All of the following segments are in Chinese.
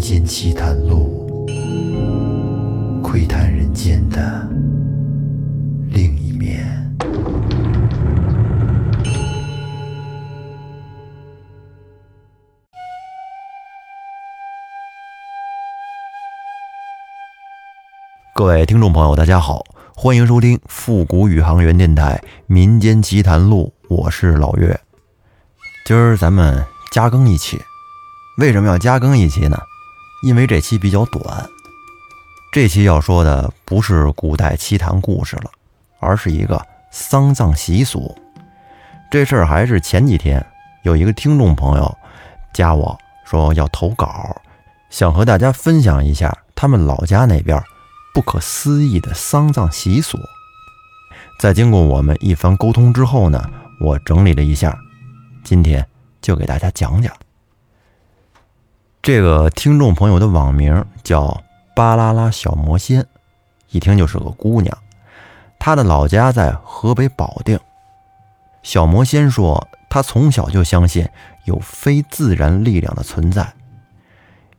间奇谈录，窥探人间的另一面。各位听众朋友，大家好，欢迎收听复古宇航员电台《民间奇谈录》，我是老岳。今儿咱们加更一期，为什么要加更一期呢？因为这期比较短。这期要说的不是古代奇谈故事了，而是一个丧葬习俗。这事儿还是前几天有一个听众朋友加我说要投稿，想和大家分享一下他们老家那边不可思议的丧葬习俗。在经过我们一番沟通之后呢，我整理了一下，今天就给大家讲讲。这个听众朋友的网名叫巴啦啦小魔仙，一听就是个姑娘。她的老家在河北保定。小魔仙说，她从小就相信有非自然力量的存在，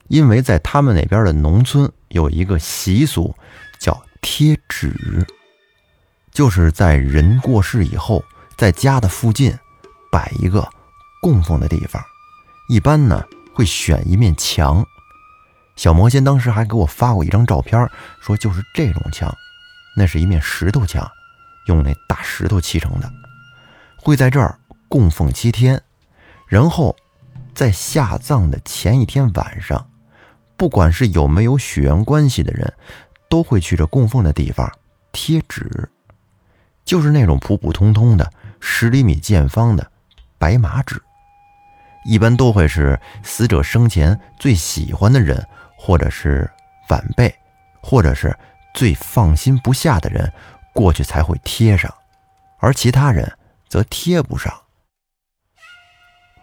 因为在他们那边的农村有一个习俗，叫贴纸，就是在人过世以后，在家的附近摆一个供奉的地方，一般呢。会选一面墙，小魔仙当时还给我发过一张照片，说就是这种墙，那是一面石头墙，用那大石头砌成的，会在这儿供奉七天，然后在下葬的前一天晚上，不管是有没有血缘关系的人，都会去这供奉的地方贴纸，就是那种普普通通的十厘米见方的白麻纸。一般都会是死者生前最喜欢的人，或者是晚辈，或者是最放心不下的人过去才会贴上，而其他人则贴不上。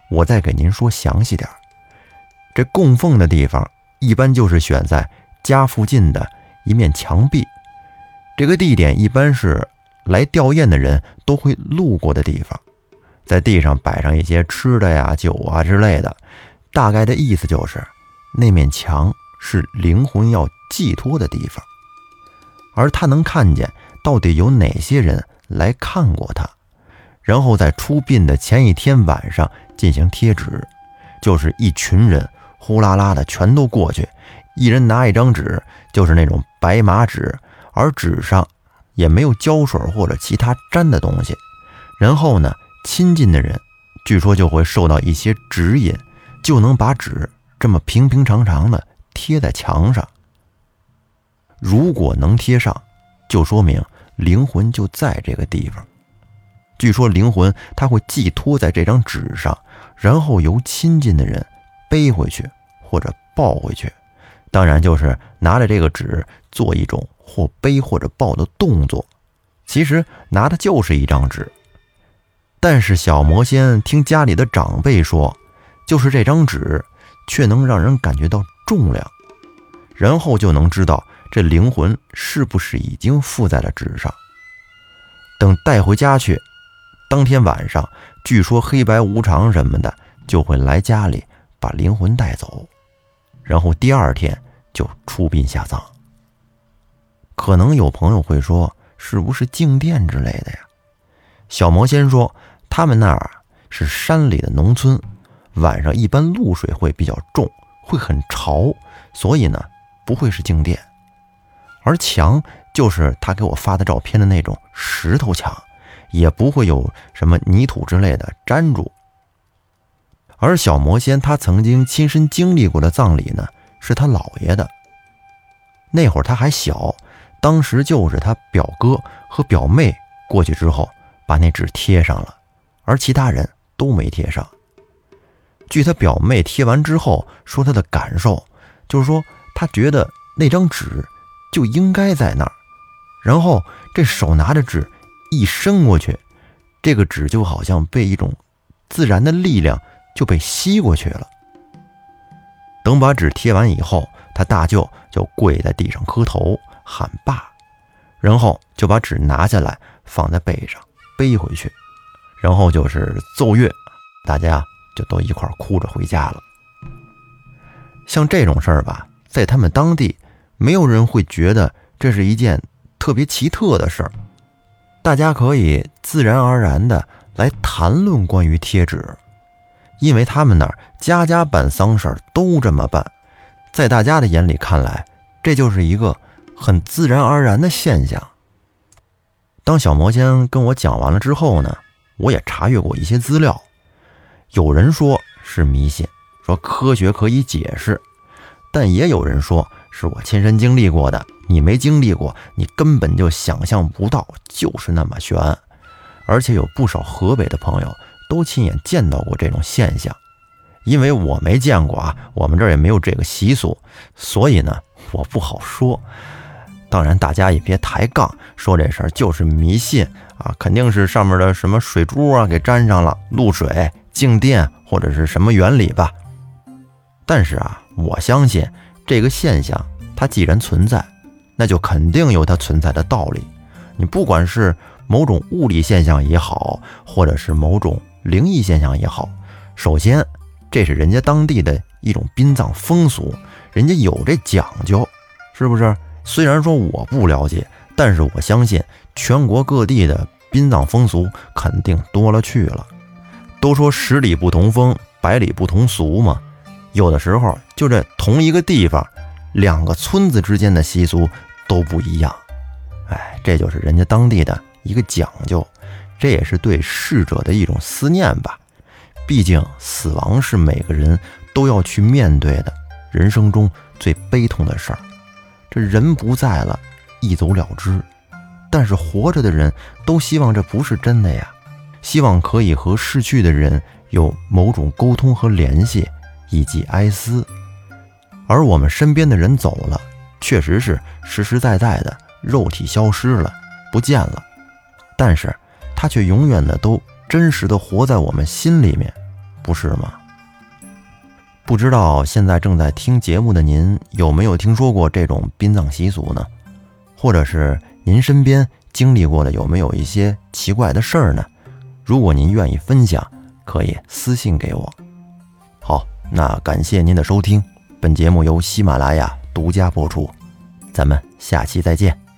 我再给您说详细点这供奉的地方一般就是选在家附近的一面墙壁，这个地点一般是来吊唁的人都会路过的地方。在地上摆上一些吃的呀、酒啊之类的，大概的意思就是，那面墙是灵魂要寄托的地方，而他能看见到底有哪些人来看过他，然后在出殡的前一天晚上进行贴纸，就是一群人呼啦啦的全都过去，一人拿一张纸，就是那种白麻纸，而纸上也没有胶水或者其他粘的东西，然后呢。亲近的人，据说就会受到一些指引，就能把纸这么平平常常的贴在墙上。如果能贴上，就说明灵魂就在这个地方。据说灵魂它会寄托在这张纸上，然后由亲近的人背回去或者抱回去，当然就是拿着这个纸做一种或背或者抱的动作。其实拿的就是一张纸。但是小魔仙听家里的长辈说，就是这张纸，却能让人感觉到重量，然后就能知道这灵魂是不是已经附在了纸上。等带回家去，当天晚上，据说黑白无常什么的就会来家里把灵魂带走，然后第二天就出殡下葬。可能有朋友会说，是不是静电之类的呀？小魔仙说。他们那儿是山里的农村，晚上一般露水会比较重，会很潮，所以呢不会是静电。而墙就是他给我发的照片的那种石头墙，也不会有什么泥土之类的粘住。而小魔仙他曾经亲身经历过的葬礼呢，是他姥爷的。那会儿他还小，当时就是他表哥和表妹过去之后，把那纸贴上了。而其他人都没贴上。据他表妹贴完之后说，他的感受就是说，他觉得那张纸就应该在那儿，然后这手拿着纸一伸过去，这个纸就好像被一种自然的力量就被吸过去了。等把纸贴完以后，他大舅就跪在地上磕头喊爸，然后就把纸拿下来放在背上背回去。然后就是奏乐，大家就都一块哭着回家了。像这种事儿吧，在他们当地，没有人会觉得这是一件特别奇特的事儿。大家可以自然而然的来谈论关于贴纸，因为他们那儿家家办丧事儿都这么办，在大家的眼里看来，这就是一个很自然而然的现象。当小魔仙跟我讲完了之后呢，我也查阅过一些资料，有人说是迷信。说科学可以解释，但也有人说是我亲身经历过的。你没经历过，你根本就想象不到，就是那么悬。而且有不少河北的朋友都亲眼见到过这种现象。因为我没见过啊，我们这儿也没有这个习俗，所以呢，我不好说。当然，大家也别抬杠，说这事儿就是迷信啊，肯定是上面的什么水珠啊给粘上了，露水、静电或者是什么原理吧。但是啊，我相信这个现象，它既然存在，那就肯定有它存在的道理。你不管是某种物理现象也好，或者是某种灵异现象也好，首先这是人家当地的一种殡葬风俗，人家有这讲究，是不是？虽然说我不了解，但是我相信全国各地的殡葬风俗肯定多了去了。都说十里不同风，百里不同俗嘛。有的时候，就这同一个地方，两个村子之间的习俗都不一样。哎，这就是人家当地的一个讲究，这也是对逝者的一种思念吧。毕竟死亡是每个人都要去面对的人生中最悲痛的事儿。这人不在了，一走了之。但是活着的人都希望这不是真的呀，希望可以和逝去的人有某种沟通和联系。以及哀思，而我们身边的人走了，确实是实实在在的肉体消失了，不见了，但是他却永远的都真实的活在我们心里面，不是吗？不知道现在正在听节目的您有没有听说过这种殡葬习俗呢？或者是您身边经历过的有没有一些奇怪的事儿呢？如果您愿意分享，可以私信给我。好。那感谢您的收听，本节目由喜马拉雅独家播出，咱们下期再见。